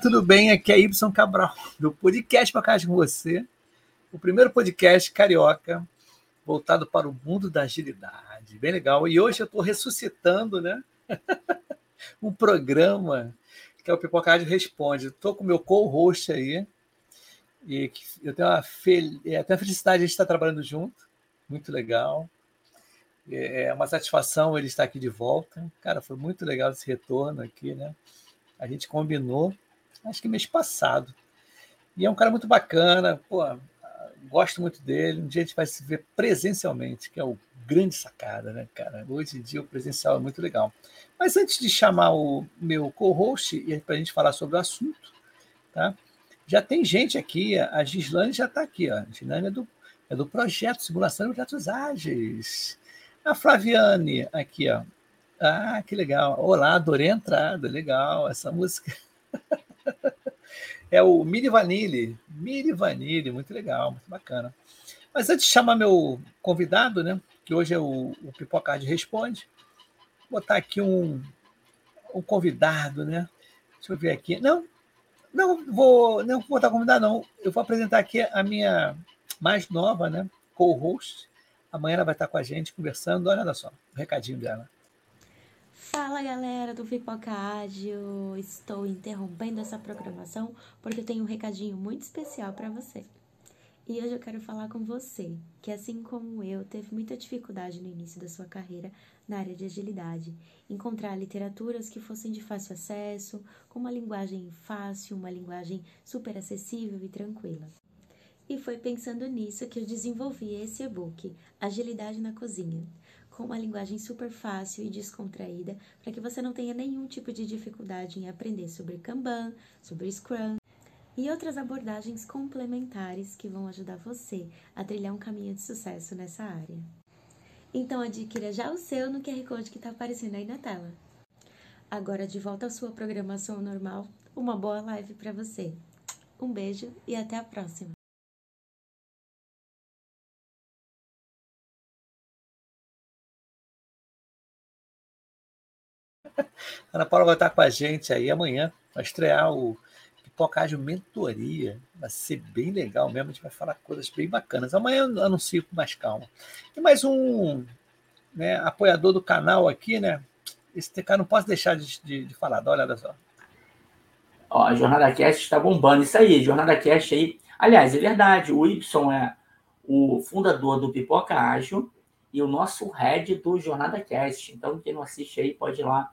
Tudo bem? Aqui é Y Cabral, do podcast para casa com você. O primeiro podcast carioca voltado para o mundo da agilidade. Bem legal. E hoje eu estou ressuscitando, né? um programa que é o Pipoca Rádio Responde. Estou com o meu co-host aí. E eu tenho uma, fel... é, tenho felicidade de estar trabalhando junto. Muito legal. É uma satisfação ele estar aqui de volta. Cara, foi muito legal esse retorno aqui, né? A gente combinou, acho que mês passado. E é um cara muito bacana, pô, gosto muito dele. Um dia a gente vai se ver presencialmente, que é o grande sacada, né, cara? Hoje em dia o presencial é muito legal. Mas antes de chamar o meu co-host e para a gente falar sobre o assunto, tá? Já tem gente aqui, a Gislane já está aqui, ó. A Gislane é do, é do projeto Simulação de Projetos Ágeis. A Flaviane, aqui, ó. Ah, que legal. Olá, adorei a entrada. Legal, essa música. é o Mini Vanille. Mini Vanille, muito legal, muito bacana. Mas antes de chamar meu convidado, né? Que hoje é o, o Pipocard Responde, vou botar aqui um, um convidado, né? Deixa eu ver aqui. Não, não vou, não vou botar convidado, não. Eu vou apresentar aqui a minha mais nova, né? Co-host. Amanhã ela vai estar com a gente conversando. Olha só, o recadinho dela. Fala galera do Pipoca Ágil! Estou interrompendo essa programação porque eu tenho um recadinho muito especial para você. E hoje eu quero falar com você, que assim como eu, teve muita dificuldade no início da sua carreira na área de agilidade, encontrar literaturas que fossem de fácil acesso, com uma linguagem fácil, uma linguagem super acessível e tranquila. E foi pensando nisso que eu desenvolvi esse e-book, Agilidade na Cozinha com uma linguagem super fácil e descontraída, para que você não tenha nenhum tipo de dificuldade em aprender sobre Kanban, sobre Scrum e outras abordagens complementares que vão ajudar você a trilhar um caminho de sucesso nessa área. Então adquira já o seu no QR Code que está aparecendo aí na tela. Agora de volta à sua programação normal, uma boa live para você. Um beijo e até a próxima! Ana Paula vai estar com a gente aí amanhã para estrear o Pipocágio Mentoria. Vai ser bem legal mesmo, a gente vai falar coisas bem bacanas. Amanhã eu anuncio com mais calma. E mais um né, apoiador do canal aqui, né? Esse cara não posso deixar de, de, de falar, dá uma olhada só. Ó, a Jornada Cast está bombando. Isso aí, Jornada Cast aí. Aliás, é verdade, o Y é o fundador do Pipoca Ágil e o nosso head do Jornada Cast. Então, quem não assiste aí pode ir lá,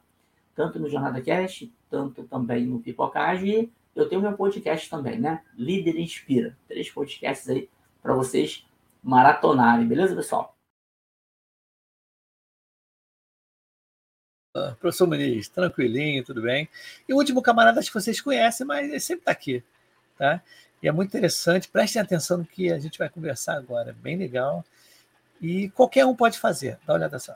tanto no Jornada Cast, tanto também no Pipocagem. E eu tenho meu podcast também, né? Líder Inspira. Três podcasts aí para vocês maratonarem, beleza, pessoal? Ah, professor Muniz, tranquilinho, tudo bem. E o último camarada, acho que vocês conhecem, mas ele sempre está aqui, tá? E é muito interessante, prestem atenção no que a gente vai conversar agora, bem legal. E qualquer um pode fazer. Dá uma olhada só.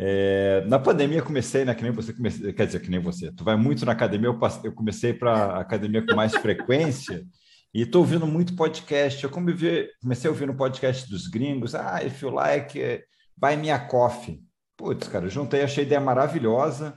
é, na pandemia comecei, né? Que nem você comecei, quer dizer, que nem você. Tu vai muito na academia, eu, eu comecei para academia com mais frequência e estou ouvindo muito podcast. Eu comecei, comecei a ouvir no podcast dos gringos. Ah, if you like, buy me a coffee. Putz, cara, juntei, achei a ideia maravilhosa.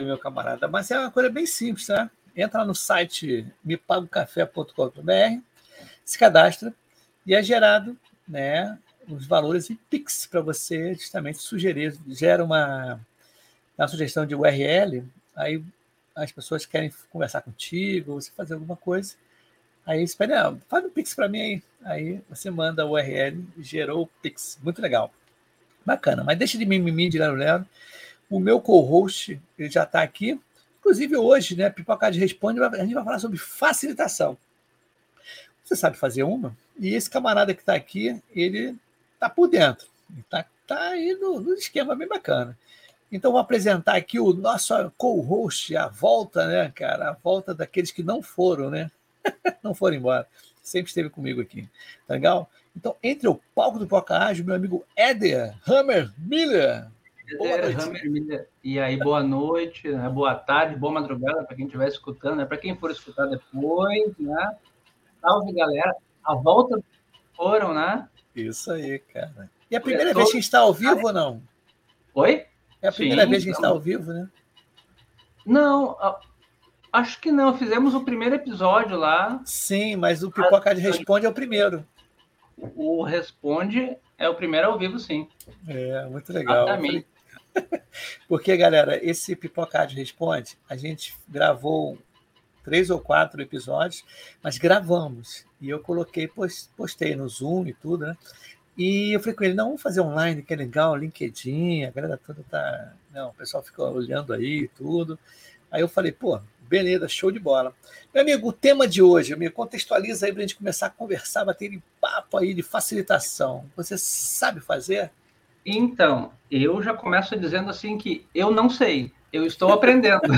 Meu camarada, mas é uma coisa bem simples, tá? Entra no site mepagocafé.com.br, se cadastra e é gerado, né, os valores em Pix para você justamente sugerir, gera uma, uma sugestão de URL, aí as pessoas querem conversar contigo, você fazer alguma coisa. Aí você pede, ah, faz um Pix para mim aí. Aí você manda o URL, gerou o Pix. Muito legal. Bacana, mas deixa de mimimi de Lero Lero. O meu co-host ele já está aqui. Inclusive hoje, né, Pipocade Responde, a gente vai falar sobre facilitação. Você sabe fazer uma? E esse camarada que está aqui, ele está por dentro. Está tá aí no, no esquema bem bacana. Então, vou apresentar aqui o nosso co-host, a volta, né, cara? A volta daqueles que não foram, né? não foram embora. Sempre esteve comigo aqui. Tá legal? Então, entre o palco do Poca meu amigo Éder Hammer Miller. Hammer. E aí, boa noite, né? boa tarde, boa madrugada para quem estiver escutando, né? Para quem for escutar depois, né? Salve, galera. A volta foram, né? Isso aí, cara. E a primeira vez que a gente está ao vivo ou não? Oi? É a primeira Sim, vez que a gente está ao vivo, né? Não, acho que não. Fizemos o primeiro episódio lá. Sim, mas o Pipoca de Responde é o primeiro. O Responde é o primeiro ao vivo, sim. É, muito legal. Exatamente. Porque, galera, esse Pipoca de Responde, a gente gravou três ou quatro episódios, mas gravamos. E eu coloquei, postei no Zoom e tudo, né? E eu falei com ele, não, vamos fazer online, que é legal, LinkedIn, a galera toda tá. Não, o pessoal fica olhando aí e tudo. Aí eu falei, pô, beleza, show de bola. Meu amigo, o tema de hoje, me contextualiza aí para a gente começar a conversar, bater papo aí de facilitação. Você sabe fazer? Então, eu já começo dizendo assim que eu não sei, eu estou aprendendo.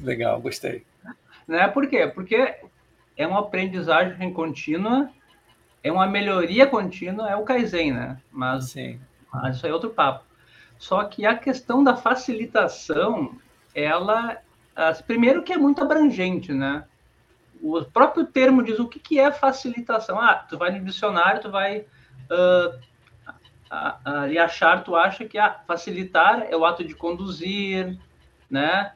Legal, gostei. Né? Por quê? Porque é uma aprendizagem contínua é uma melhoria contínua, é o Kaizen, né? Mas, Sim. mas isso é outro papo. Só que a questão da facilitação, ela, primeiro que é muito abrangente, né? O próprio termo diz o que, que é facilitação. Ah, tu vai no dicionário, tu vai uh, ali achar, tu acha que ah, facilitar é o ato de conduzir, né?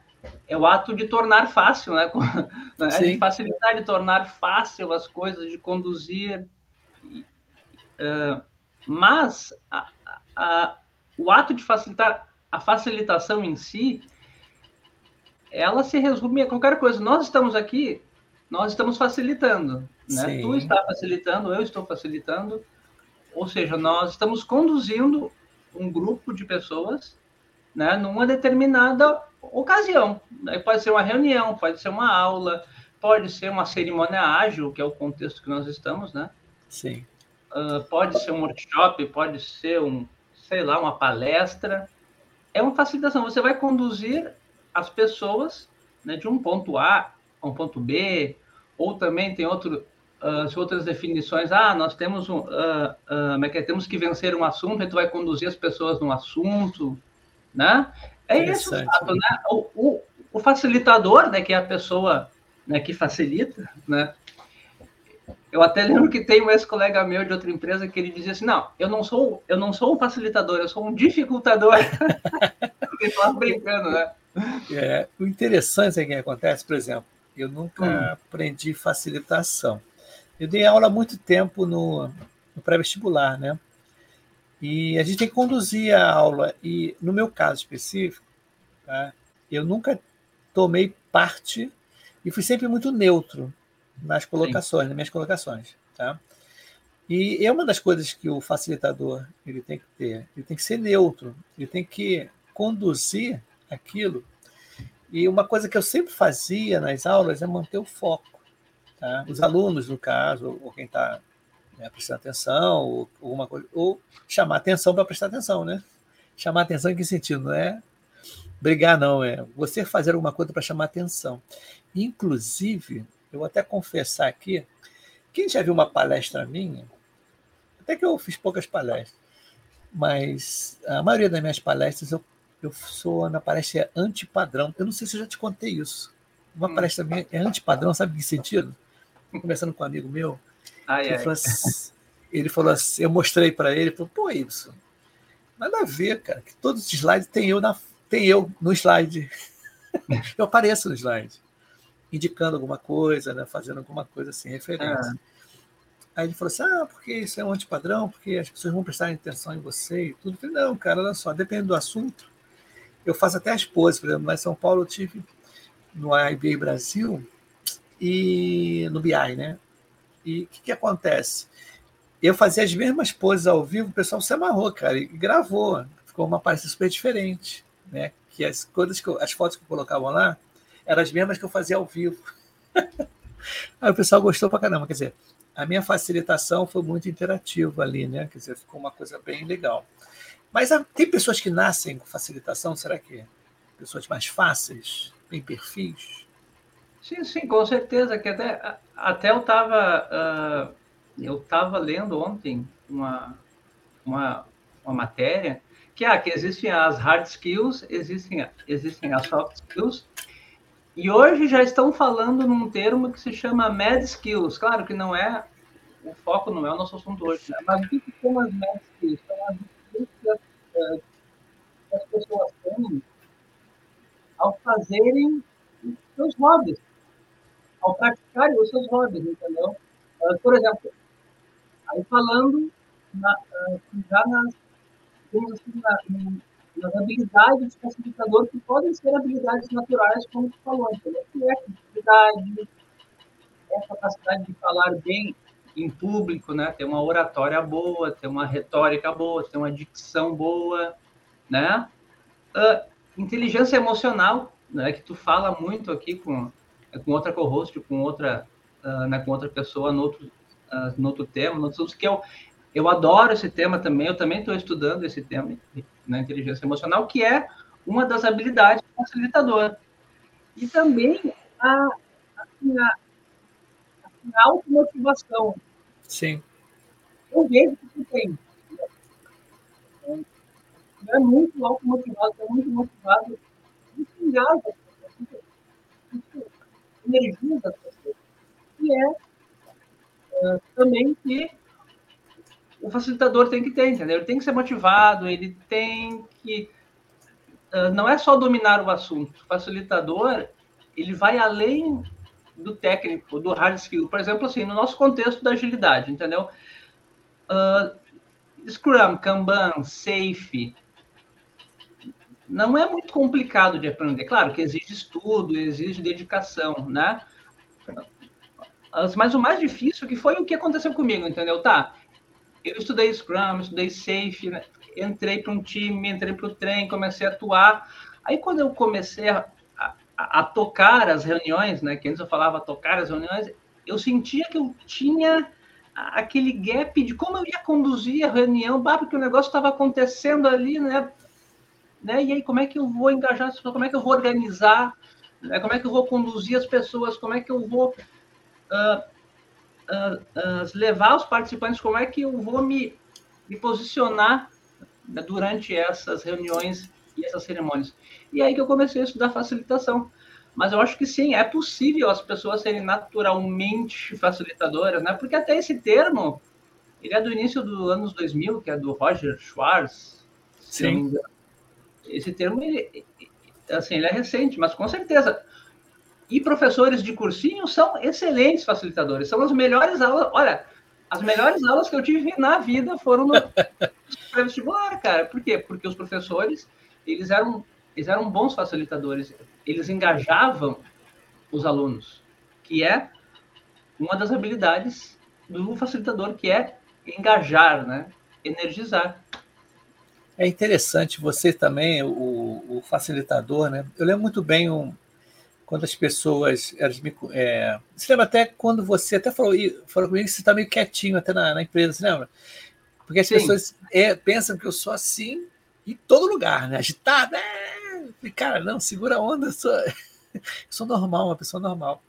É o ato de tornar fácil, né? de facilitar, de tornar fácil as coisas, de conduzir. Uh, mas a, a, o ato de facilitar, a facilitação em si, ela se resume a qualquer coisa. Nós estamos aqui, nós estamos facilitando. Né? Tu está facilitando, eu estou facilitando. Ou seja, nós estamos conduzindo um grupo de pessoas né, numa determinada ocasião. Pode ser uma reunião, pode ser uma aula, pode ser uma cerimônia ágil, que é o contexto que nós estamos, né? Sim. Uh, pode ser um workshop, pode ser um, sei lá, uma palestra. É uma facilitação. Você vai conduzir as pessoas né, de um ponto A a um ponto B, ou também tem outro, uh, outras definições. Ah, nós temos um, uh, uh, é temos que vencer um assunto, e tu vai conduzir as pessoas no assunto, né? É isso, né? O, o, o, facilitador, né, que é a pessoa né, que facilita, né? Eu até lembro que tem um ex-colega meu de outra empresa que ele dizia assim: não, eu não sou, eu não sou um facilitador, eu sou um dificultador. Porque estava brincando, né? É, o interessante é que acontece, por exemplo, eu nunca hum. aprendi facilitação. Eu dei aula há muito tempo no, no pré-vestibular, né? E a gente tem que conduzir a aula. E no meu caso específico, tá? eu nunca tomei parte e fui sempre muito neutro nas colocações, Sim. nas minhas colocações, tá? E é uma das coisas que o facilitador ele tem que ter, ele tem que ser neutro, ele tem que conduzir aquilo. E uma coisa que eu sempre fazia nas aulas é manter o foco. Tá? Os alunos, no caso, ou quem está né, prestando atenção, ou, alguma coisa, ou chamar atenção para prestar atenção, né? Chamar atenção em que sentido? Não é brigar, não, é você fazer alguma coisa para chamar atenção. Inclusive, eu vou até confessar aqui, quem já viu uma palestra minha, até que eu fiz poucas palestras, mas a maioria das minhas palestras eu, eu sou na palestra antipadrão. Eu não sei se eu já te contei isso. Uma hum. palestra minha é antipadrão, sabe em que sentido? Conversando com um amigo meu, ai, ele, ai. Falou assim, ele, Falou assim, eu mostrei para ele, ele falou, pô, isso, nada a ver, cara, que todos os slides tem eu, na, tem eu no slide. eu apareço no slide, indicando alguma coisa, né, fazendo alguma coisa assim, referência. É. Aí ele falou assim: ah, porque isso é um antipadrão, porque as pessoas vão prestar atenção em você e tudo. Eu falei, não, cara, olha só, depende do assunto. Eu faço até as poses, por exemplo, lá em São Paulo eu tive no IBA Brasil e no BI, né? E o que, que acontece? Eu fazia as mesmas poses ao vivo, o pessoal se amarrou, cara, e gravou. Ficou uma parte super diferente, né? Que as coisas que eu, as fotos que eu colocava lá eram as mesmas que eu fazia ao vivo. Aí o pessoal gostou pra caramba, quer dizer, a minha facilitação foi muito interativa ali, né? Quer dizer, ficou uma coisa bem legal. Mas tem pessoas que nascem com facilitação, será que? Pessoas mais fáceis, tem perfis? Sim, sim, com certeza. Que até, até eu estava uh, eu estava lendo ontem uma, uma, uma matéria que, ah, que existem as hard skills, existem, existem as soft skills, e hoje já estão falando num termo que se chama Mad Skills. Claro que não é, o foco não é o nosso assunto hoje, né? mas o que são as Mad Skills? São as skills que eh, as pessoas têm ao fazerem seus hobbies, ao praticarem os seus hobbies, entendeu? Uh, por exemplo, aí falando na, uh, já nas, assim, na, nas habilidades do facilitador, que podem ser habilidades naturais, como tu falou, entendeu? Que é a criatividade, é a capacidade de falar bem em público, né? Ter uma oratória boa, ter uma retórica boa, ter uma dicção boa, né? Uh, inteligência emocional, né? Que tu fala muito aqui com, com outra co-host, com outra, uh, né? com outra pessoa no outro, uh, no outro tema, no outro, que eu, eu adoro esse tema também, eu também estou estudando esse tema na né, inteligência emocional, que é uma das habilidades do facilitador. E também a, assim, a, a automotivação. Sim. Eu vejo que você tem. É muito automotivado, é muito motivado. Isso engaja isso as pessoas. E é uh, também que o facilitador tem que ter, entendeu? Ele tem que ser motivado, ele tem que. Uh, não é só dominar o assunto. O facilitador, ele vai além do técnico, do hard skill. Por exemplo, assim, no nosso contexto da agilidade, entendeu? Uh, Scrum, Kanban, Safe, não é muito complicado de aprender. Claro que exige estudo, exige dedicação, né? Mas o mais difícil que foi o que aconteceu comigo, entendeu? Tá, eu estudei Scrum, estudei Safe, né? entrei para um time, entrei para o trem, comecei a atuar. Aí, quando eu comecei a, a, a, tocar as reuniões, né, que antes eu falava tocar as reuniões, eu sentia que eu tinha aquele gap de como eu ia conduzir a reunião, bah, porque o negócio estava acontecendo ali, né? Né? E aí, como é que eu vou engajar as pessoas? Como é que eu vou organizar? Né? Como é que eu vou conduzir as pessoas? Como é que eu vou uh, uh, uh, levar os participantes como é que eu vou me, me posicionar durante essas reuniões e essas cerimônias. E aí que eu comecei a estudar facilitação. Mas eu acho que sim, é possível as pessoas serem naturalmente facilitadoras, né? Porque até esse termo, ele é do início dos anos 2000, que é do Roger Schwartz. Sim. Esse termo, ele, assim, ele é recente, mas com certeza e professores de cursinho são excelentes facilitadores, são as melhores aulas. Olha, as melhores aulas que eu tive na vida foram no vestibular, cara. Por quê? Porque os professores, eles eram, eles eram bons facilitadores, eles engajavam os alunos, que é uma das habilidades do facilitador, que é engajar, né? energizar. É interessante, você também, o, o facilitador, né? Eu lembro muito bem um, quando as pessoas. Elas me, é, você lembra até quando você até falou, falou comigo que você está meio quietinho até na, na, empresa, você lembra? Porque as Sim. pessoas é, pensam que eu sou assim em todo lugar, né? Agitada. É... Cara, não, segura a onda, eu sou, eu sou normal, uma pessoa normal.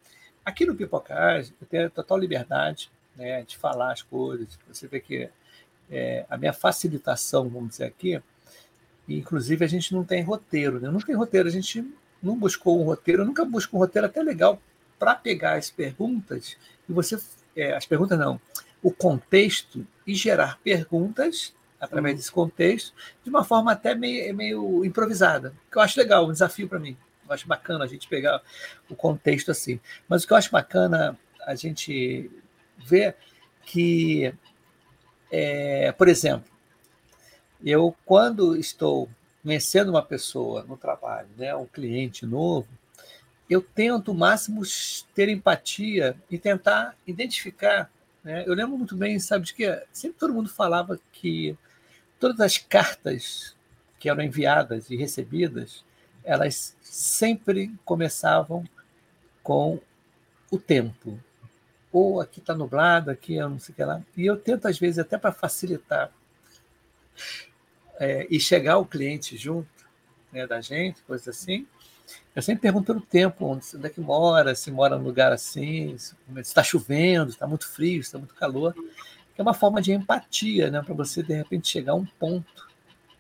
Aqui no Pipocagem, eu tenho total liberdade né, de falar as coisas. Você vê que é, a minha facilitação, vamos dizer aqui, inclusive a gente não tem roteiro, né? Não tem roteiro, a gente não buscou um roteiro, eu nunca busco um roteiro até legal para pegar as perguntas e você, é, as perguntas não, o contexto e gerar perguntas através desse contexto de uma forma até meio, meio improvisada, que eu acho legal, um desafio para mim. Eu acho bacana a gente pegar o contexto assim. Mas o que eu acho bacana a gente ver que, é, por exemplo, eu quando estou conhecendo uma pessoa no trabalho, né, um cliente novo, eu tento o máximo ter empatia e tentar identificar. Né? Eu lembro muito bem, sabe de que sempre todo mundo falava que todas as cartas que eram enviadas e recebidas, elas sempre começavam com o tempo. Ou aqui está nublado, aqui eu não sei o que lá. E eu tento, às vezes, até para facilitar é, e chegar o cliente junto né, da gente, coisa assim, eu sempre pergunto pelo tempo, onde, onde é que mora, se mora num lugar assim, se está chovendo, está muito frio, está muito calor. É uma forma de empatia, né, para você, de repente, chegar a um ponto.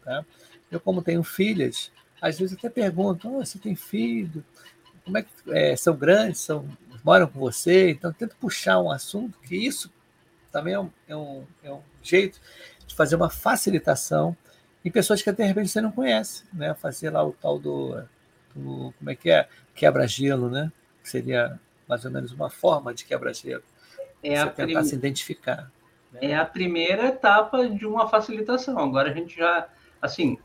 Tá? Eu, como tenho filhas, às vezes até pergunto, oh, você tem filho? Como é que é, são grandes, são, moram com você? Então, tento puxar um assunto, que isso também é um, é um, é um jeito de fazer uma facilitação em pessoas que de repente você não conhece, né? Fazer lá o tal do, do como é que é? Quebra-gelo, né? Que seria mais ou menos uma forma de quebra-gelo. É você tentar prim... se identificar. Né? É a primeira etapa de uma facilitação. Agora a gente já, assim,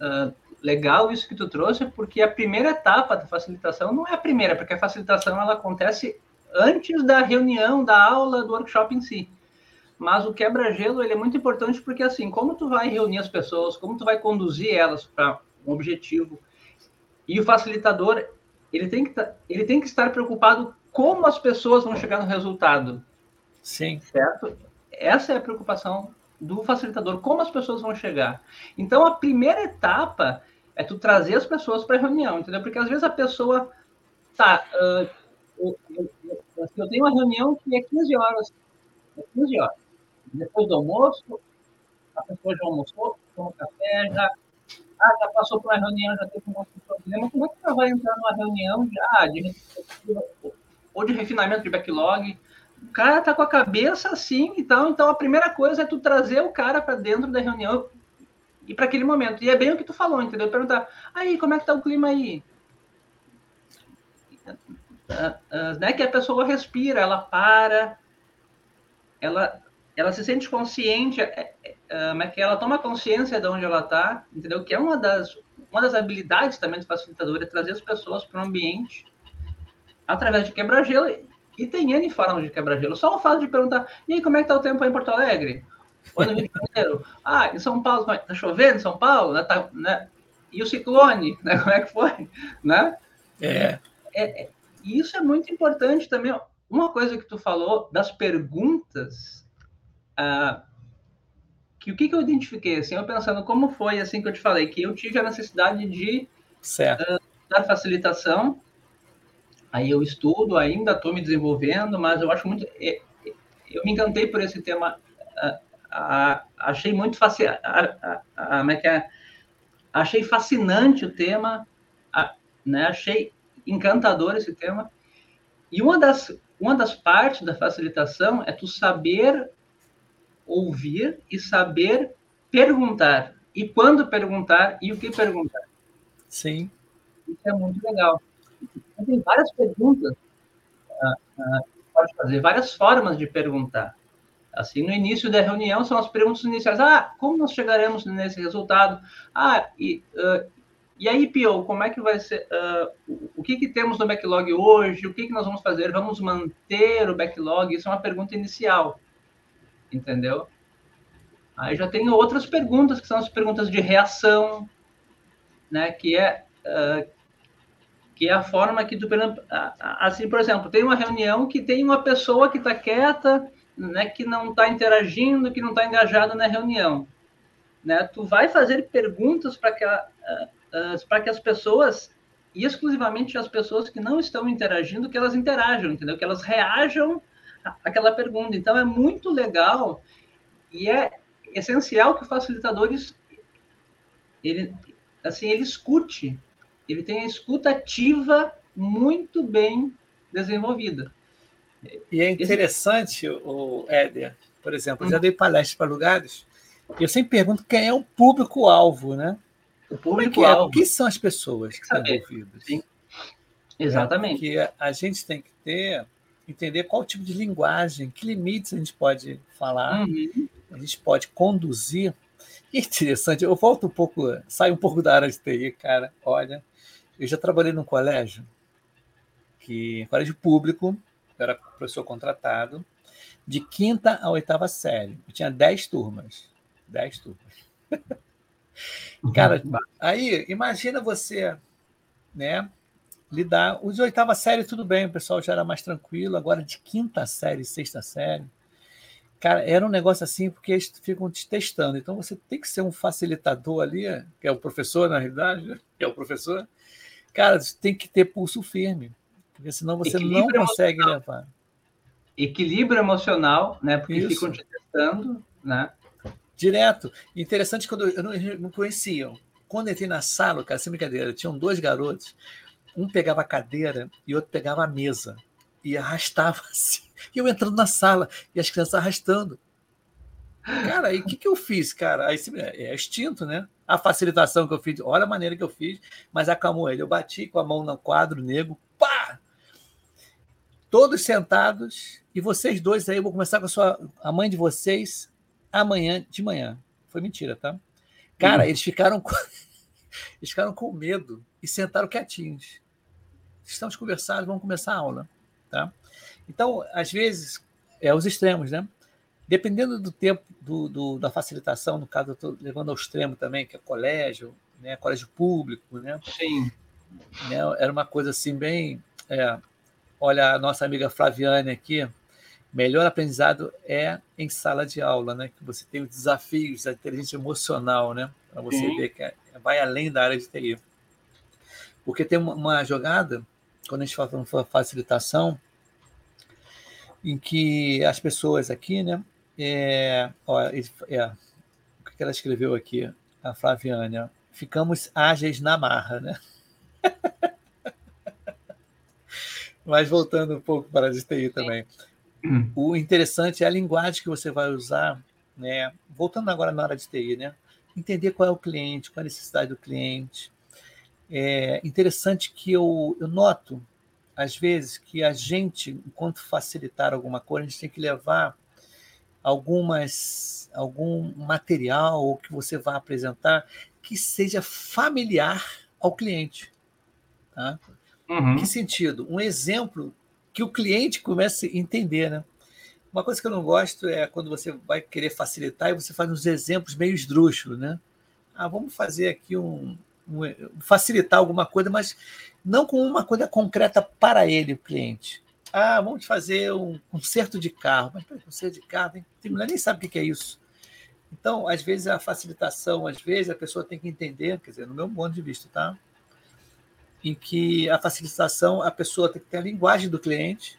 uh, legal isso que tu trouxe, porque a primeira etapa da facilitação não é a primeira, porque a facilitação ela acontece antes da reunião, da aula, do workshop em si. Mas o quebra-gelo ele é muito importante porque assim, como tu vai reunir as pessoas, como tu vai conduzir elas para um objetivo, e o facilitador ele tem que tá, ele tem que estar preocupado como as pessoas vão chegar no resultado. Sim. Certo? Essa é a preocupação do facilitador, como as pessoas vão chegar. Então, a primeira etapa é tu trazer as pessoas para a reunião, entendeu? Porque às vezes a pessoa tá, uh, eu, eu, eu, tenho uma reunião que é 15 horas, é 15 horas depois do almoço, a pessoa já almoçou, tomou café, já, ah, já passou por uma reunião, já teve um outro problema. Como é que ela vai entrar numa reunião de, ah, ou de refinamento de backlog? O cara tá com a cabeça assim e tal, então a primeira coisa é tu trazer o cara para dentro da reunião e para aquele momento. E é bem o que tu falou, entendeu? Perguntar, aí, como é que tá o clima aí? Uh, uh, né, que a pessoa respira, ela para, ela ela se sente consciente, é, é, é, que ela toma consciência de onde ela está, entendeu? Que é uma das, uma das habilidades também do facilitador, é trazer as pessoas para o ambiente através de quebra-gelo. E tem N formas de quebra-gelo. Só o fato de perguntar, e aí, como é que está o tempo aí em Porto Alegre? Ou no Rio de Janeiro? Ah, em São Paulo, está chovendo em São Paulo? Né? Tá, né? E o ciclone, né? como é que foi? Né? É. É, é. E isso é muito importante também. Uma coisa que tu falou das perguntas Uh, que o que, que eu identifiquei, assim, eu pensando como foi, assim, que eu te falei, que eu tive a necessidade de uh, dar facilitação, aí eu estudo, ainda estou me desenvolvendo, mas eu acho muito, é, eu me encantei por esse tema, uh, achei muito como é que é, achei fascinante o tema, né, achei encantador esse tema, e uma das, uma das partes da facilitação é tu saber ouvir e saber perguntar. E quando perguntar e o que perguntar. Sim. Isso é muito legal. Tem várias perguntas uh, uh, pode fazer, várias formas de perguntar. Assim, no início da reunião são as perguntas iniciais. Ah, como nós chegaremos nesse resultado? Ah, e, uh, e aí, Pio, como é que vai ser? Uh, o que, que temos no backlog hoje? O que, que nós vamos fazer? Vamos manter o backlog? Isso é uma pergunta inicial entendeu? Aí já tem outras perguntas, que são as perguntas de reação, né? Que é uh, que é a forma que tu, assim, por exemplo, tem uma reunião que tem uma pessoa que está quieta, né, que não está interagindo, que não está engajada na reunião, né? Tu vai fazer perguntas para que para que as pessoas e exclusivamente as pessoas que não estão interagindo, que elas interajam, entendeu? Que elas reajam àquela pergunta. Então é muito legal e é essencial que o facilitador ele assim ele escute, ele tem a escuta ativa muito bem desenvolvida. E é interessante, o Éder, por exemplo, eu já dei palestras para lugares, e eu sempre pergunto quem é o público-alvo, né? O público-alvo. É? Quem são as pessoas que estão envolvidas? Sim. Exatamente. É, porque a gente tem que ter, entender qual tipo de linguagem, que limites a gente pode falar, uhum. a gente pode conduzir. E é interessante, eu volto um pouco, saio um pouco da área de TI, cara. Olha, eu já trabalhei num colégio, que colégio público, eu era professor contratado, de quinta a oitava série. Eu tinha dez turmas. Dez turmas. Cara, aí imagina você, né? Lidar. Os de oitava série, tudo bem, o pessoal já era mais tranquilo. Agora, de quinta série, sexta série, cara, era um negócio assim, porque eles ficam te testando. Então, você tem que ser um facilitador ali, que é o professor, na realidade, né? que é o professor. Cara, você tem que ter pulso firme, porque senão você Equilíbrio não consegue emocional. levar. Equilíbrio emocional, né? Porque Isso. ficam te testando, né? Direto. Interessante quando eu não, não conhecia. Quando entrei na sala, cara, sem brincadeira, tinham dois garotos. Um pegava a cadeira e outro pegava a mesa. E arrastava assim. E eu entrando na sala e as crianças arrastando. Cara, aí o que, que eu fiz, cara? Aí é extinto, né? A facilitação que eu fiz, olha a maneira que eu fiz, mas acalmou ele. Eu bati com a mão no quadro negro! Todos sentados, e vocês dois aí, eu vou começar com a, sua, a mãe de vocês, amanhã de manhã. Foi mentira, tá? Cara, hum. eles ficaram com... eles ficaram com medo e sentaram quietinhos. Estamos conversados, vamos começar a aula, tá? Então, às vezes, é os extremos, né? Dependendo do tempo do, do da facilitação, no caso, eu estou levando ao extremo também, que é colégio, né? Colégio público, né? Sim. Né? Era uma coisa assim bem. É, olha, a nossa amiga Flaviane aqui, melhor aprendizado é em sala de aula, né? Que você tem os desafios da inteligência emocional, né? Para você Sim. ver que é, vai além da área de TI. Porque tem uma, jogada, quando a gente fala de facilitação, em que as pessoas aqui, né? É, ó, é, o que ela escreveu aqui, a Flaviana? Ficamos ágeis na marra, né? Mas voltando um pouco para a TI também. O interessante é a linguagem que você vai usar, né? Voltando agora na área de TI, né? Entender qual é o cliente, qual é a necessidade do cliente. É interessante que eu, eu noto, às vezes, que a gente, enquanto facilitar alguma coisa, a gente tem que levar algumas algum material que você vai apresentar que seja familiar ao cliente. Tá? Uhum. Que sentido? Um exemplo que o cliente comece a entender, né? Uma coisa que eu não gosto é quando você vai querer facilitar e você faz uns exemplos meio esdrúxulos, né? Ah, vamos fazer aqui um, um facilitar alguma coisa, mas não com uma coisa concreta para ele, o cliente. Ah, vamos fazer um conserto de carro. Mas conserto de carro, tem, mulher nem sabe o que é isso. Então, às vezes, a facilitação, às vezes, a pessoa tem que entender, quer dizer, no meu ponto de vista, tá? Em que a facilitação, a pessoa tem que ter a linguagem do cliente,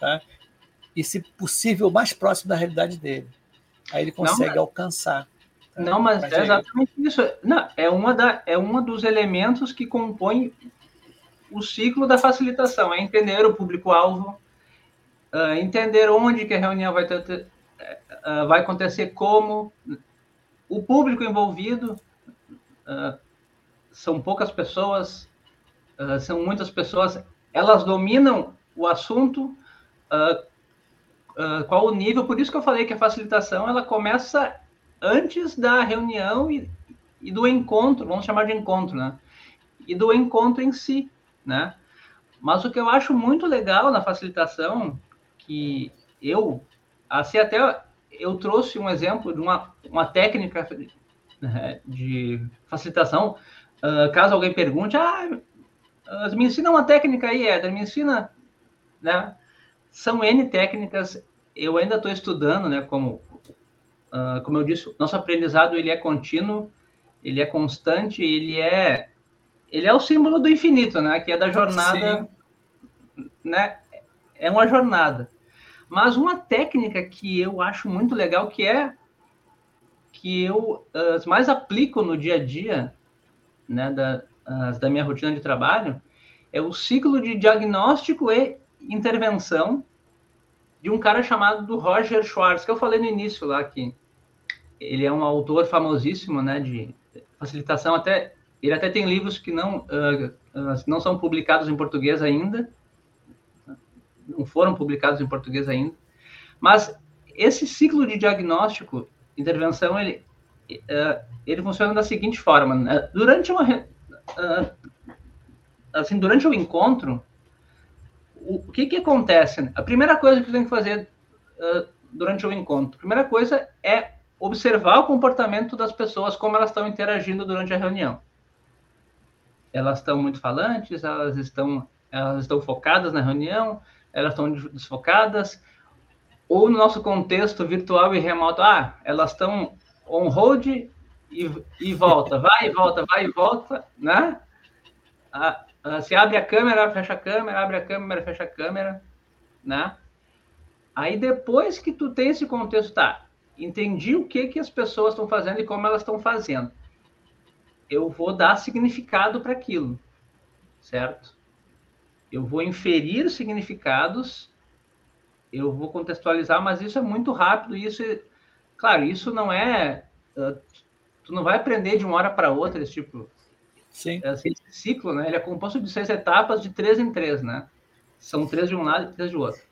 tá? e, se possível, mais próximo da realidade dele. Aí ele consegue não, alcançar. Tá? Não, mas é exatamente isso. Não, é, uma da, é um dos elementos que compõe o ciclo da facilitação, é entender o público-alvo, uh, entender onde que a reunião vai, ter, uh, vai acontecer, como, o público envolvido, uh, são poucas pessoas, uh, são muitas pessoas, elas dominam o assunto, uh, uh, qual o nível, por isso que eu falei que a facilitação ela começa antes da reunião e, e do encontro, vamos chamar de encontro, né? E do encontro em si, né? Mas o que eu acho muito legal na facilitação, que eu, assim até eu trouxe um exemplo de uma, uma técnica né, de facilitação, uh, caso alguém pergunte, ah, me ensina uma técnica aí, Éder, me ensina, né? São N técnicas, eu ainda estou estudando, né? Como, uh, como eu disse, nosso aprendizado ele é contínuo, ele é constante, ele é, ele é o símbolo do infinito, né? Que é da jornada, Sim. né? É uma jornada. Mas uma técnica que eu acho muito legal, que é que eu uh, mais aplico no dia a dia, né, da, uh, da minha rotina de trabalho, é o ciclo de diagnóstico e intervenção de um cara chamado do Roger Schwartz, que eu falei no início lá que ele é um autor famosíssimo, né, de facilitação. Até ele até tem livros que não uh, uh, não são publicados em português ainda, não foram publicados em português ainda, mas esse ciclo de diagnóstico, intervenção, ele uh, ele funciona da seguinte forma: né? durante uma assim durante o encontro o, que que acontece? A primeira coisa que você tem que fazer uh, durante o encontro, a primeira coisa é observar o comportamento das pessoas, como elas estão interagindo durante a reunião. Elas estão muito falantes, elas estão, elas estão focadas na reunião, elas estão desfocadas, ou no nosso contexto virtual e remoto, ah, elas estão on hold e, e volta, vai e volta, vai e volta, né? Ah, você abre a câmera, fecha a câmera, abre a câmera, fecha a câmera, né? Aí depois que tu tem esse contexto, tá? Entendi o que que as pessoas estão fazendo e como elas estão fazendo. Eu vou dar significado para aquilo, certo? Eu vou inferir significados, eu vou contextualizar, mas isso é muito rápido. Isso, é, claro, isso não é, uh, tu não vai aprender de uma hora para outra esse tipo Sim. Esse ciclo, né? Ele é composto de seis etapas de três em três, né? São três de um lado e três do outro.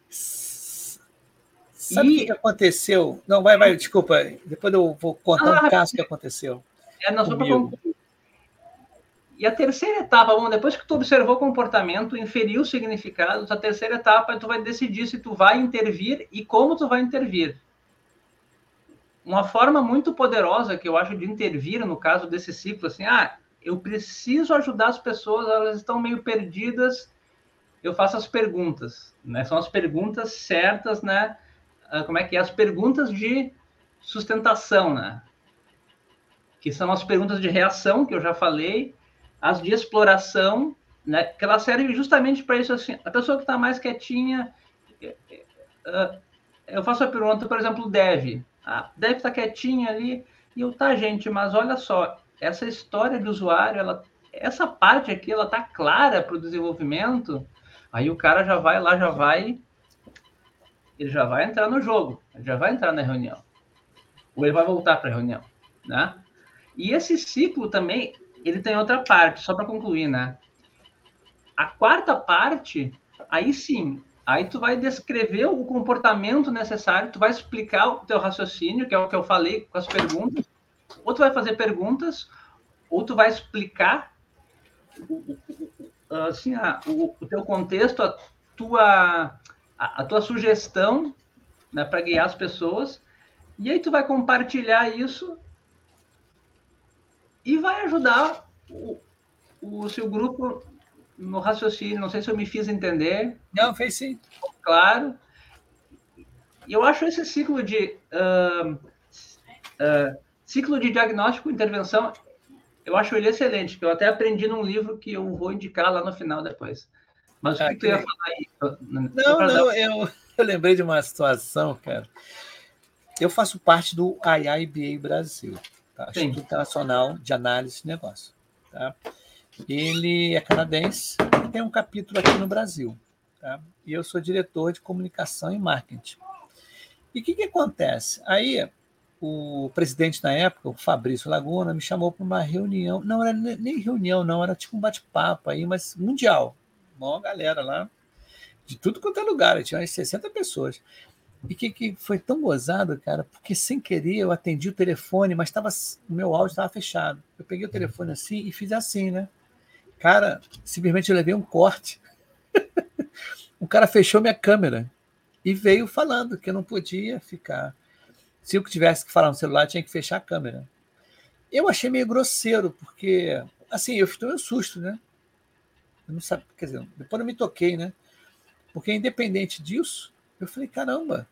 Sabe o e... que aconteceu? Não, vai, vai, desculpa. Depois eu vou contar ah, um caso que aconteceu. É, não, só para E a terceira etapa, bom, depois que tu observou o comportamento, inferiu os significados, a terceira etapa tu vai decidir se tu vai intervir e como tu vai intervir. Uma forma muito poderosa que eu acho de intervir no caso desse ciclo, assim, ah, eu preciso ajudar as pessoas, elas estão meio perdidas. Eu faço as perguntas, né? São as perguntas certas, né? Ah, como é que é? As perguntas de sustentação, né? Que são as perguntas de reação, que eu já falei, as de exploração, né? Que ela serve justamente para isso, assim. A pessoa que está mais quietinha, ah, eu faço a pergunta, por exemplo, deve. Ah, deve estar tá quietinha ali, e eu, tá, gente, mas olha só, essa história de usuário, ela, essa parte aqui, ela tá clara para o desenvolvimento, aí o cara já vai lá, já vai, ele já vai entrar no jogo, já vai entrar na reunião, ou ele vai voltar para a reunião, né? E esse ciclo também, ele tem outra parte, só para concluir, né? A quarta parte, aí sim, aí tu vai descrever o comportamento necessário, tu vai explicar o teu raciocínio, que é o que eu falei com as perguntas, ou tu vai fazer perguntas, ou tu vai explicar assim, a, o, o, teu contexto, a tua, a, a tua sugestão né, para guiar as pessoas, e aí tu vai compartilhar isso e vai ajudar o, o seu grupo no raciocínio. Não sei se eu me fiz entender. Não, fez sim. Claro. E eu acho esse ciclo de uh, uh, Ciclo de diagnóstico e intervenção, eu acho ele excelente, que eu até aprendi num livro que eu vou indicar lá no final depois. Mas o ah, que, que tu ia falar aí? Não, não, dar... eu, eu lembrei de uma situação, cara. Eu faço parte do IIBA Brasil, tá? Instituto Internacional de Análise de Negócio. Tá? Ele é canadense e tem um capítulo aqui no Brasil. Tá? E eu sou diretor de comunicação e marketing. E o que, que acontece? Aí o presidente na época, o Fabrício Laguna, me chamou para uma reunião. Não era nem reunião, não, era tipo um bate-papo aí, mas mundial. Uma galera lá, de tudo quanto é lugar, tinha umas 60 pessoas. E que, que foi tão gozado, cara, porque sem querer eu atendi o telefone, mas tava, o meu áudio estava fechado. Eu peguei o telefone assim e fiz assim, né? Cara, simplesmente eu levei um corte. o cara fechou minha câmera e veio falando que eu não podia ficar se eu tivesse que falar no celular, tinha que fechar a câmera. Eu achei meio grosseiro, porque, assim, eu fiquei um susto, né? Eu não sabia, quer dizer, depois eu me toquei, né? Porque independente disso, eu falei, caramba,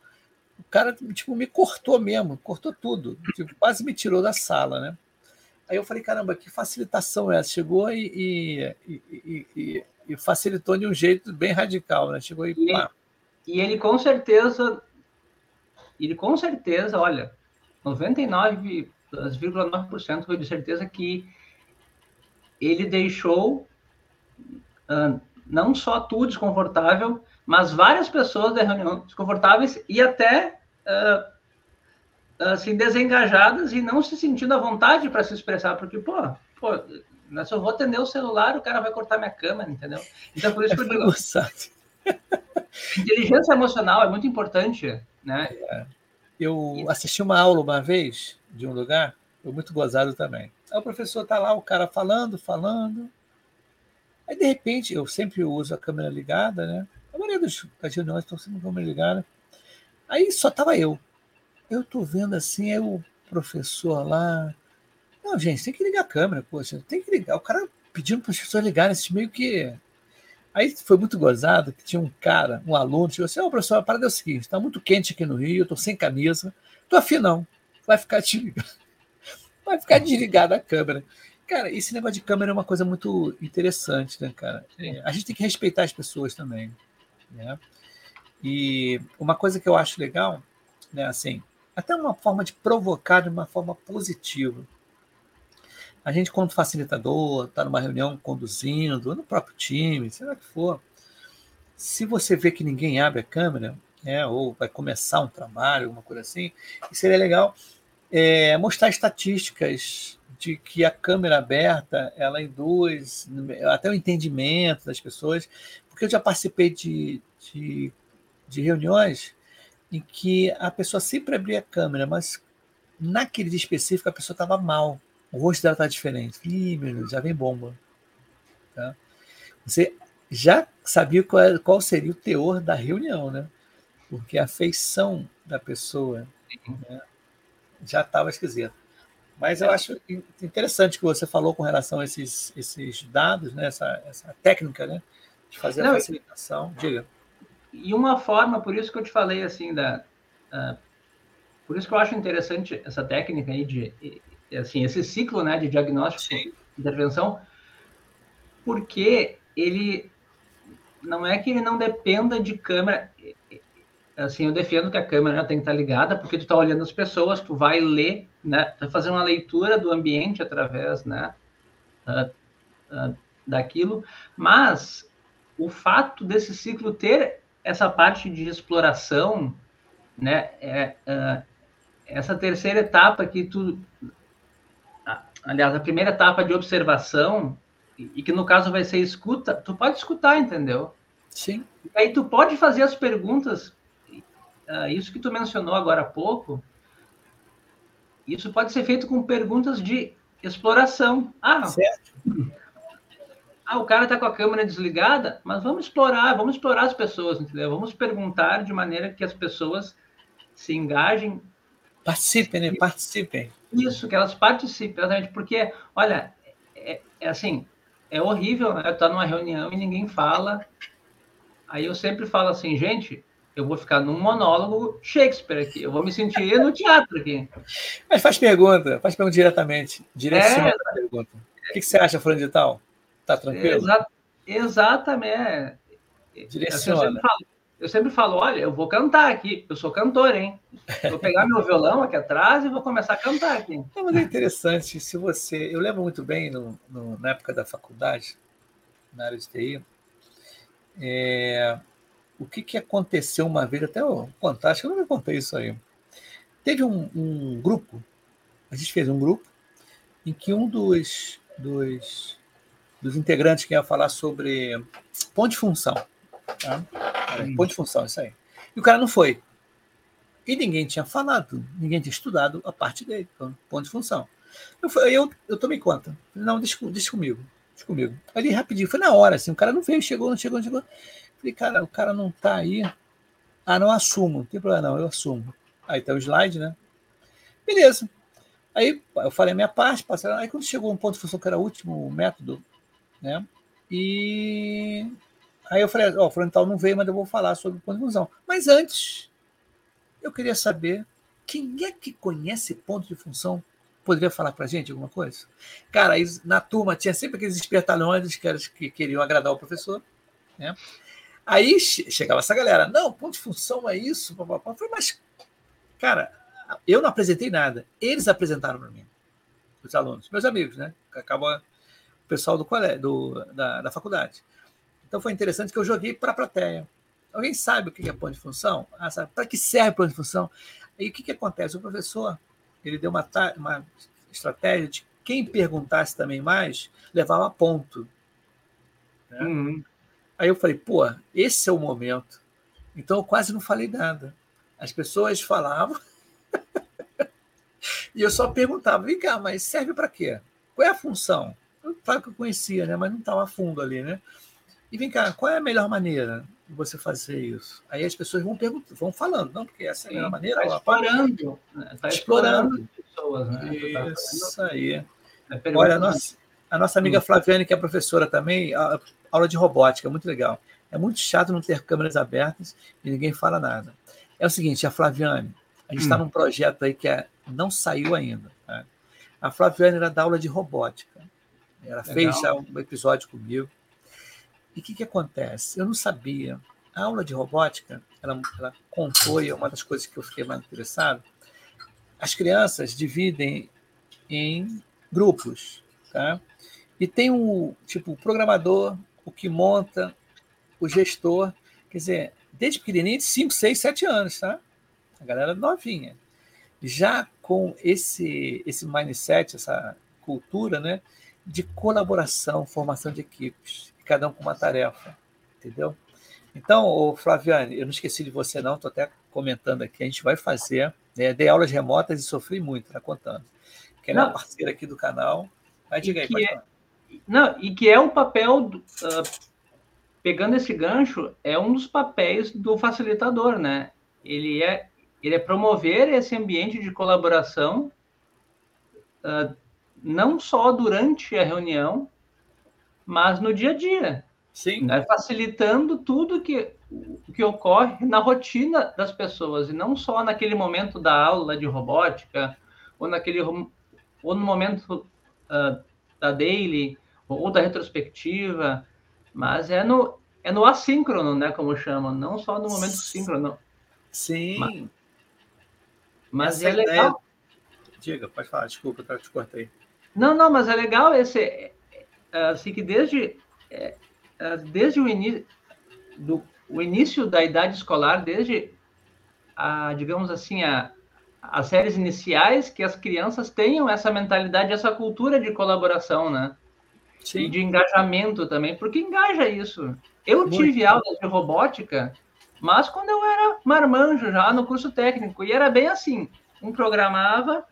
o cara tipo, me cortou mesmo, cortou tudo, tipo, quase me tirou da sala, né? Aí eu falei, caramba, que facilitação é essa? Chegou e, e, e, e facilitou de um jeito bem radical, né? Chegou e, e, ele, e ele com certeza, ele com certeza, olha, 99,9% foi de certeza que ele deixou uh, não só tu desconfortável, mas várias pessoas da reunião desconfortáveis e até uh, assim desengajadas e não se sentindo à vontade para se expressar, porque pô, pô, se eu vou atender o celular, o cara vai cortar minha câmera, entendeu? Então por isso que eu digo, inteligência emocional é muito importante, né? É. Eu assisti uma aula uma vez de um lugar, foi muito gozado também. Aí o professor tá lá, o cara falando, falando. Aí de repente, eu sempre uso a câmera ligada, né? A maioria das reuniões estão sempre com a câmera ligada. Aí só tava eu. Eu tô vendo assim, é o professor lá. Não, gente, tem que ligar a câmera, poxa, tem que ligar. O cara pedindo para as pessoas ligarem, esse meio que. Aí foi muito gozado que tinha um cara, um aluno, chegou assim: Ô, oh, professor, a parada é o seguinte: está muito quente aqui no Rio, eu tô sem camisa, tô afim não, vai ficar desligado. Vai ficar desligada a câmera. Cara, esse negócio de câmera é uma coisa muito interessante, né, cara? É, a gente tem que respeitar as pessoas também, né? E uma coisa que eu acho legal, né, assim, até uma forma de provocar de uma forma positiva. A gente, quando facilitador, está numa reunião conduzindo, no próprio time, sei lá que for, se você vê que ninguém abre a câmera, né, ou vai começar um trabalho, alguma coisa assim, seria legal é, mostrar estatísticas de que a câmera aberta ela induz até o entendimento das pessoas, porque eu já participei de, de, de reuniões em que a pessoa sempre abria a câmera, mas naquele dia específico a pessoa estava mal. O rosto dela estava tá diferente. Ih, meu Deus, já vem bomba. Tá? Você já sabia qual, é, qual, seria o teor da reunião, né? Porque a feição da pessoa né, já estava esquisita. Mas eu acho interessante que você falou com relação a esses, esses dados, né? essa, essa técnica né? de fazer Não, a facilitação. Diga. E uma forma, por isso que eu te falei assim, da, uh, por isso que eu acho interessante essa técnica aí de assim, esse ciclo né, de diagnóstico Sim. intervenção, porque ele não é que ele não dependa de câmera. Assim, eu defendo que a câmera já tem que estar ligada, porque tu está olhando as pessoas, tu vai ler, né, tu vai fazer uma leitura do ambiente através, né, uh, uh, daquilo, mas o fato desse ciclo ter essa parte de exploração, né, é, é, essa terceira etapa que tu, aliás, a primeira etapa de observação e que no caso vai ser escuta, tu pode escutar, entendeu? Sim. E aí tu pode fazer as perguntas, uh, isso que tu mencionou agora há pouco, isso pode ser feito com perguntas de exploração. Ah, certo. Ah, o cara está com a câmera desligada, mas vamos explorar, vamos explorar as pessoas, entendeu? Vamos perguntar de maneira que as pessoas se engajem. Participem, né? Participem. Isso, que elas participem, exatamente, porque, olha, é, é assim, é horrível, né? Estar numa reunião e ninguém fala. Aí eu sempre falo assim, gente, eu vou ficar num monólogo Shakespeare aqui, eu vou me sentir no teatro aqui. Mas faz pergunta, faz pergunta diretamente, direciona é, a pergunta. O que você acha, fulano de tal? Tá tranquilo? Exa exatamente. Direciona. Eu sempre, falo, eu sempre falo, olha, eu vou cantar aqui, eu sou cantor, hein? Vou pegar meu violão aqui atrás e vou começar a cantar aqui. É, mas é interessante, se você... Eu lembro muito bem, no, no, na época da faculdade, na área de TI, é, o que, que aconteceu uma vez, até eu contar, acho que eu nunca contei isso aí. Teve um, um grupo, a gente fez um grupo, em que um dos, dos dos integrantes que ia falar sobre ponto de função. Tá? Ponto de função, isso aí. E o cara não foi. E ninguém tinha falado, ninguém tinha estudado a parte dele, então, ponto de função. Eu, eu, eu tomei conta. Não, deixa, deixa comigo. Deixa comigo. Ali rapidinho, foi na hora, assim, o cara não veio, chegou, não chegou, não chegou. Falei, cara, o cara não tá aí. Ah, não assumo, não tem problema, não, eu assumo. Aí tá o slide, né? Beleza. Aí eu falei a minha parte, passaram. Aí quando chegou um ponto de função que era o último método, né? E aí eu falei, ó, oh, o frontal não veio, mas eu vou falar sobre ponto de fusão. Mas antes, eu queria saber quem é que conhece ponto de função Poderia falar para gente alguma coisa? Cara, na turma tinha sempre aqueles espertalhões que, que queriam agradar o professor. Né? Aí chegava essa galera, não, ponto de função é isso, papapá. Falei, mas, cara, eu não apresentei nada. Eles apresentaram para mim, os alunos, meus amigos, né? Acaba o pessoal do do, da, da faculdade. Então foi interessante que eu joguei para a plateia. Alguém sabe o que é ponto de função? Ah, para que serve ponto de função? Aí o que, que acontece? O professor ele deu uma, uma estratégia de quem perguntasse também mais, levava ponto. Né? Uhum. Aí eu falei, pô, esse é o momento. Então eu quase não falei nada. As pessoas falavam e eu só perguntava, vem cá, mas serve para quê? Qual é a função? Claro que eu conhecia, né? mas não estava fundo ali. Né? E vem cá, qual é a melhor maneira? você fazer isso? Aí as pessoas vão perguntando, vão falando, não, porque essa é a melhor maneira. Está explorando. Está explorando. explorando pessoas, né? Isso aí. É Olha, a nossa, a nossa amiga hum. Flaviane, que é professora também, a, aula de robótica, muito legal. É muito chato não ter câmeras abertas e ninguém fala nada. É o seguinte, a Flaviane, a gente está hum. num projeto aí que é, não saiu ainda. Tá? A Flaviane era da aula de robótica. Ela legal. fez já um episódio comigo. E o que, que acontece? Eu não sabia. A aula de robótica, ela, ela contou, e é uma das coisas que eu fiquei mais interessado, as crianças dividem em grupos, tá? E tem o tipo o programador, o que monta, o gestor, quer dizer, desde pequenininho, de 5, 6, 7 anos, tá? A galera novinha. Já com esse esse mindset, essa cultura, né, de colaboração, formação de equipes cada um com uma tarefa, entendeu? Então, o Flaviane, eu não esqueci de você não, estou até comentando aqui, a gente vai fazer, né, dei aulas remotas e sofri muito, tá contando. Que é parceira aqui do canal. Mas diga aí, pode é, Não, e que é o papel, uh, pegando esse gancho, é um dos papéis do facilitador, né? Ele é, ele é promover esse ambiente de colaboração, uh, não só durante a reunião, mas no dia a dia. Sim. Né? Facilitando tudo que, que ocorre na rotina das pessoas, e não só naquele momento da aula de robótica, ou, naquele, ou no momento uh, da daily, ou da retrospectiva, mas é no, é no assíncrono, né, como chamam, não só no momento síncrono. Sim. Mas, mas é legal. Ideia... Diga, pode falar, desculpa, eu te cortei. Não, não, mas é legal esse, assim que desde é, é, desde o início do o início da idade escolar, desde a, digamos assim, a, as séries iniciais, que as crianças tenham essa mentalidade, essa cultura de colaboração, né? Sim. E de engajamento também, porque engaja isso. Eu Muito tive aulas de robótica, mas quando eu era marmanjo já no curso técnico, e era bem assim: um programava,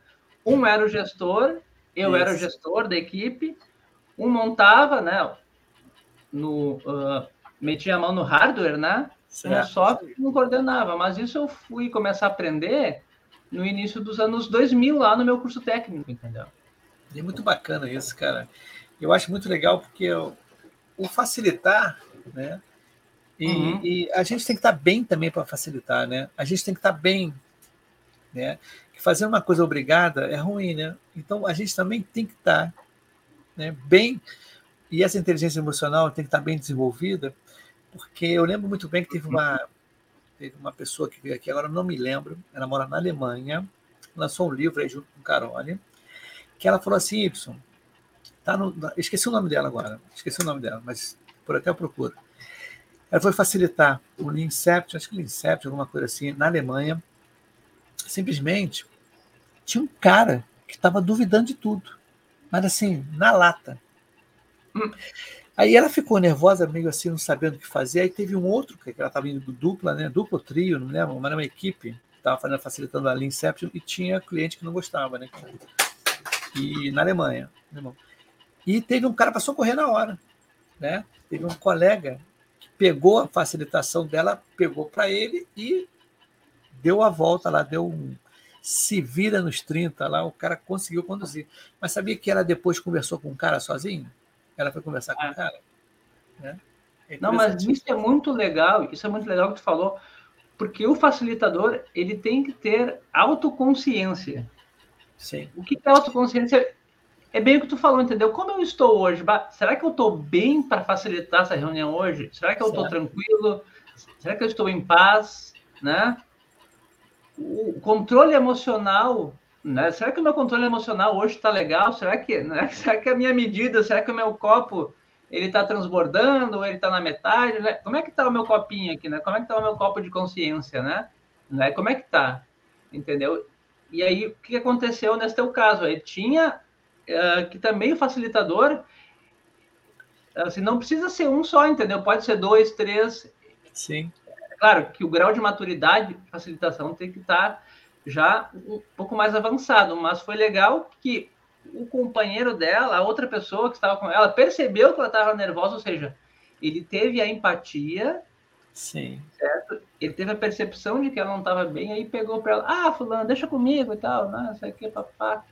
um era o gestor, eu isso. era o gestor da equipe, um montava, né? No, uh, metia a mão no hardware, né? Certo. No software não coordenava, mas isso eu fui começar a aprender no início dos anos 2000 lá no meu curso técnico, entendeu? É muito bacana isso, cara. Eu acho muito legal porque o, o facilitar, né? E, uhum. e, a gente tem que estar bem também para facilitar, né? A gente tem que estar bem, né? Fazer uma coisa obrigada é ruim, né? Então a gente também tem que estar né, bem, e essa inteligência emocional tem que estar bem desenvolvida, porque eu lembro muito bem que teve uma, teve uma pessoa que veio aqui, agora não me lembro, ela mora na Alemanha, lançou um livro aí junto com Carole, que ela falou assim, Y, tá no, esqueci o nome dela agora, esqueci o nome dela, mas por até eu procuro. Ela foi facilitar o Leancept, acho que Leancept, alguma coisa assim, na Alemanha. Simplesmente tinha um cara que estava duvidando de tudo mas assim, na lata. Hum. Aí ela ficou nervosa, meio assim, não sabendo o que fazer. Aí teve um outro, que ela estava indo dupla, né? Duplo trio, não lembro, mas era uma equipe, estava fazendo, facilitando a Inception e tinha cliente que não gostava, né? E na Alemanha. E teve um cara para socorrer na hora, né? Teve um colega que pegou a facilitação dela, pegou para ele e deu a volta lá, deu um, se vira nos 30 lá, o cara conseguiu conduzir. Mas sabia que ela depois conversou com o cara sozinho? Ela foi conversar com o ah. cara? Né? É não, mas isso é muito legal, isso é muito legal que tu falou, porque o facilitador ele tem que ter autoconsciência. Sim. O que é autoconsciência? É bem o que tu falou, entendeu? Como eu estou hoje? Será que eu estou bem para facilitar essa reunião hoje? Será que eu estou tranquilo? Será que eu estou em paz? Né? O controle emocional, né? Será que o meu controle emocional hoje está legal? Será que, né? será que a minha medida, será que o meu copo ele está transbordando ou ele está na metade? Né? Como é que está o meu copinho aqui, né? Como é que está o meu copo de consciência, né? né? Como é que está? Entendeu? E aí, o que aconteceu nesse teu caso? Ele tinha uh, que também o facilitador, assim, não precisa ser um só, entendeu? Pode ser dois, três. Sim. Claro que o grau de maturidade de facilitação tem que estar já um pouco mais avançado, mas foi legal que o companheiro dela, a outra pessoa que estava com ela, percebeu que ela estava nervosa, ou seja, ele teve a empatia, Sim. Certo? Ele teve a percepção de que ela não estava bem, aí pegou para ela, ah, fulano, deixa comigo e tal, não, isso aqui, papá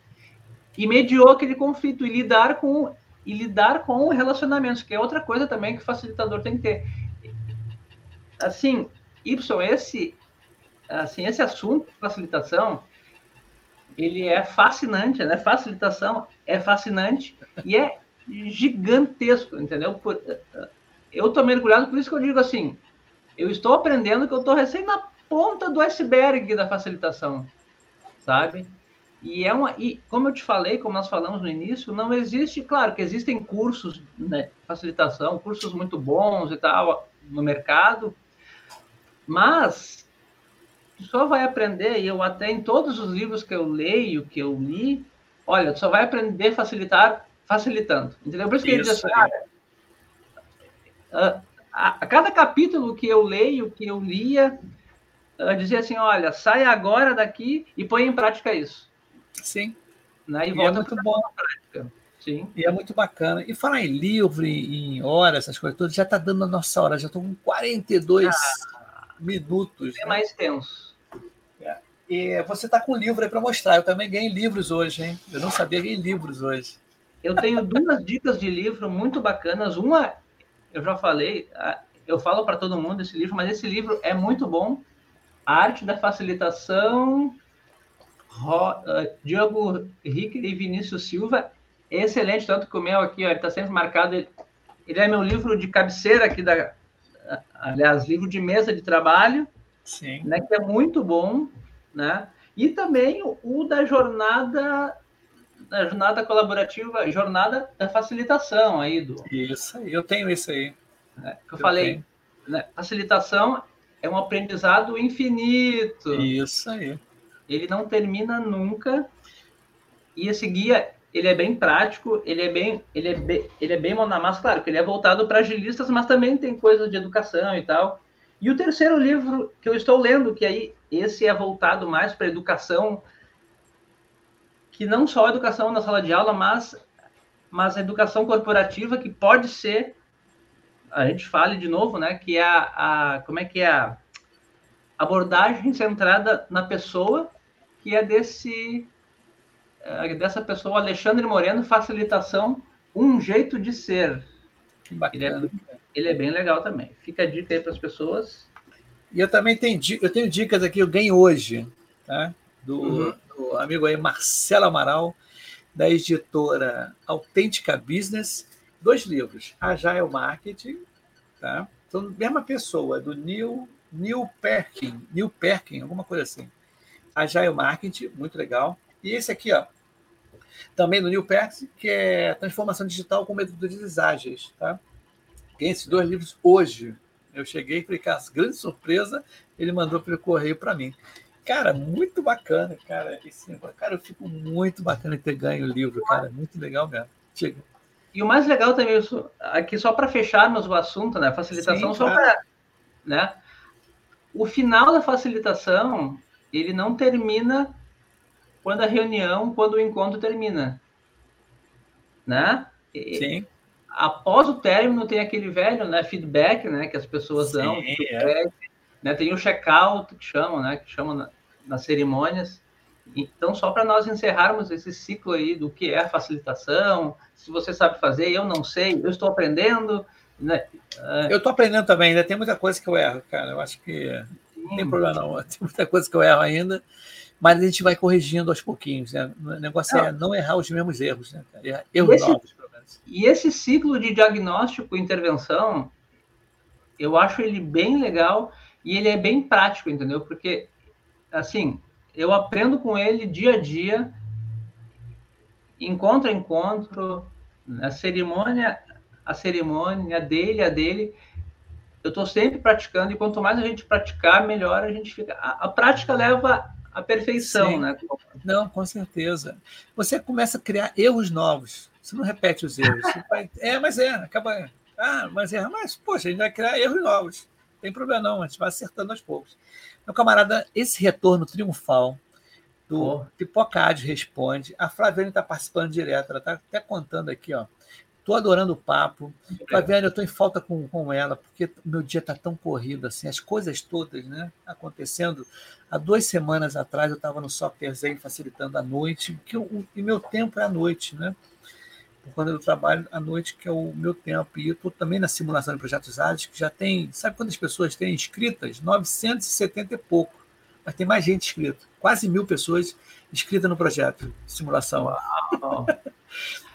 e mediou aquele conflito e lidar com e lidar com relacionamentos, que é outra coisa também que o facilitador tem que ter. Assim, Y, esse assim, esse assunto facilitação, ele é fascinante, né? Facilitação é fascinante e é gigantesco, entendeu? Por, eu tô mergulhado, por isso que eu digo assim, eu estou aprendendo que eu estou recém na ponta do iceberg da facilitação, sabe? E é uma, e como eu te falei, como nós falamos no início, não existe, claro que existem cursos, né, facilitação, cursos muito bons e tal no mercado, mas tu só vai aprender, e eu até em todos os livros que eu leio, que eu li, olha, tu só vai aprender facilitar facilitando, entendeu? Por isso que ele diz assim, a, a, a, cada capítulo que eu leio, que eu lia, dizia assim, olha, sai agora daqui e põe em prática isso. Sim. Né? E, e é muito bom. Prática. Sim. E é muito bacana. E falar em livro, em hora, essas coisas todas, já está dando a nossa hora, já estou com 42 ah, minutos. É né? mais tenso. É. E você está com um livro aí para mostrar. Eu também ganhei livros hoje, hein? Eu não sabia ganhei livros hoje. Eu tenho duas dicas de livro muito bacanas. Uma, eu já falei, eu falo para todo mundo esse livro, mas esse livro é muito bom. A Arte da Facilitação uh, Diogo Henrique e Vinícius Silva, excelente, tanto que o meu aqui, ó, ele está sempre marcado. Ele, ele, é meu livro de cabeceira aqui da. Aliás, livro de mesa de trabalho, Sim. Né, que é muito bom, né? E também o, da jornada da jornada colaborativa, jornada da facilitação aí do. Isso, eu tenho isso aí. Né, que eu, eu falei, né, facilitação é um aprendizado infinito. Isso aí ele não termina nunca. E esse guia, ele é bem prático, ele é bem, ele é bem, ele é bem mão na massa, claro, que ele é voltado para agilistas, mas também tem coisas de educação e tal. E o terceiro livro que eu estou lendo, que aí esse é voltado mais para educação, que não só a educação na sala de aula, mas mas a educação corporativa que pode ser a gente fale de novo, né, que é a, a como é que é a abordagem centrada na pessoa que é desse dessa pessoa, Alexandre Moreno, facilitação, um jeito de ser. Ele é, ele é bem legal também. Fica a dica aí para as pessoas. E eu também tenho, eu tenho dicas aqui, eu ganho hoje, tá? do, uhum. do amigo aí Marcelo Amaral, da editora Autêntica Business, dois livros, Agile Marketing, tá? A mesma pessoa, do Neil, Neil Perkin, Neil Perkin, alguma coisa assim. Agile Marketing, muito legal. E esse aqui, ó, também do Neil Perks, que é Transformação Digital com Metodologias Ágeis. Tá? Tem esses dois livros hoje. Eu cheguei e falei, cara, grande surpresa, ele mandou pelo correio para mim. Cara, muito bacana, cara. Esse, cara, eu fico muito bacana ter ganho o livro, cara. Muito legal mesmo. Chega. E o mais legal também, aqui só para fecharmos o assunto, né? Facilitação, Sim, só para. Né? O final da facilitação ele não termina quando a reunião, quando o encontro termina. Né? Sim. Após o término tem aquele velho, né, feedback, né, que as pessoas Sim, dão, é. né, tem o check-out que chamam, né, que chamam na, nas cerimônias. Então, só para nós encerrarmos esse ciclo aí do que é a facilitação, se você sabe fazer, eu não sei, eu estou aprendendo, Né? É. Eu estou aprendendo também, ainda tem muita coisa que eu erro, cara. Eu acho que não tem problema não. Tem muita coisa que eu erro ainda, mas a gente vai corrigindo aos pouquinhos. Né? O negócio é não errar os mesmos erros, né? Erros esse, novos, pelo menos. E esse ciclo de diagnóstico e intervenção, eu acho ele bem legal e ele é bem prático, entendeu? Porque, assim, eu aprendo com ele dia a dia, encontro a encontro, a cerimônia, a cerimônia dele, a dele, eu estou sempre praticando e quanto mais a gente praticar, melhor a gente fica. A, a prática leva à perfeição, Sim. né? Não, com certeza. Você começa a criar erros novos. Você não repete os erros. Vai... é, mas é, acaba. Ah, mas é, mas poxa, a gente vai criar erros novos. Não tem problema não, a gente vai acertando aos poucos. Meu camarada, esse retorno triunfal do oh. Pipocade responde. A Flaviane está participando direto, ela está até contando aqui, ó. Estou adorando o papo. Fabiana, eu estou em falta com, com ela, porque meu dia está tão corrido, assim, as coisas todas né, acontecendo. Há duas semanas atrás eu estava no Software Zen facilitando a noite, que eu, e meu tempo é à noite, né? Quando eu trabalho à noite, que é o meu tempo. E eu estou também na simulação de projetos ágeis, que já tem, sabe quantas pessoas têm inscritas? 970 e pouco. Mas tem mais gente inscrita. Quase mil pessoas inscritas no projeto de simulação. Uau.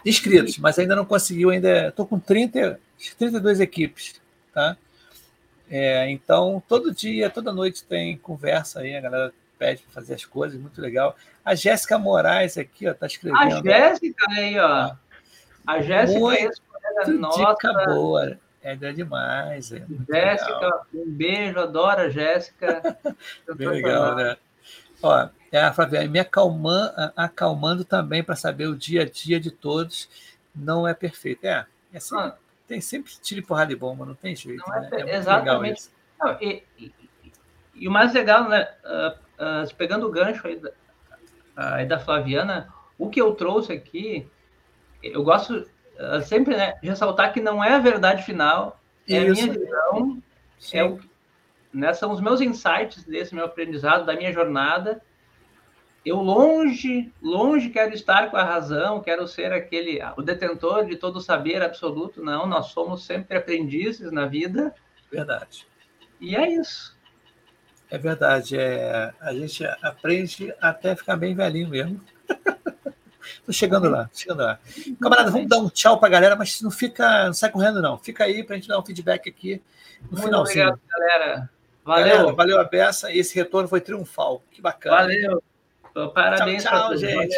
Inscritos, mas ainda não conseguiu, ainda estou com 30, 32 equipes, tá? É, então, todo dia, toda noite tem conversa aí, a galera pede para fazer as coisas, muito legal. A Jéssica Moraes aqui, ó, tá escrevendo. A Jéssica aí, ó. A Jéssica muito é nossa. Dica boa. É demais. É Jéssica, legal. um beijo, adoro a Jéssica. Bem legal, né? Ó, é a Flaviane, me acalmando, acalmando também para saber o dia a dia de todos não é perfeito. É, é sempre, ah. tem sempre tiro porrada e bomba, não tem jeito. Não é, né? é exatamente. Não, e, e, e, o mais legal, né, uh, uh, pegando o gancho aí da, aí da Flaviana, o que eu trouxe aqui, eu gosto uh, sempre né, de ressaltar que não é a verdade final, é Isso. a minha visão, é o, né, são os meus insights desse meu aprendizado, da minha jornada. Eu longe, longe quero estar com a razão, quero ser aquele, o detentor de todo o saber absoluto. Não, nós somos sempre aprendizes na vida. Verdade. E é isso. É verdade. É, a gente aprende até ficar bem velhinho mesmo. Tô chegando lá, chegando lá. Camarada, vamos dar um tchau para a galera, mas não fica, não sai correndo não. Fica aí para a gente dar um feedback aqui no Muito finalzinho. Obrigado, galera. Valeu. Galera, valeu a peça. Esse retorno foi triunfal. Que bacana. Valeu. Parabéns tchau, tchau gente.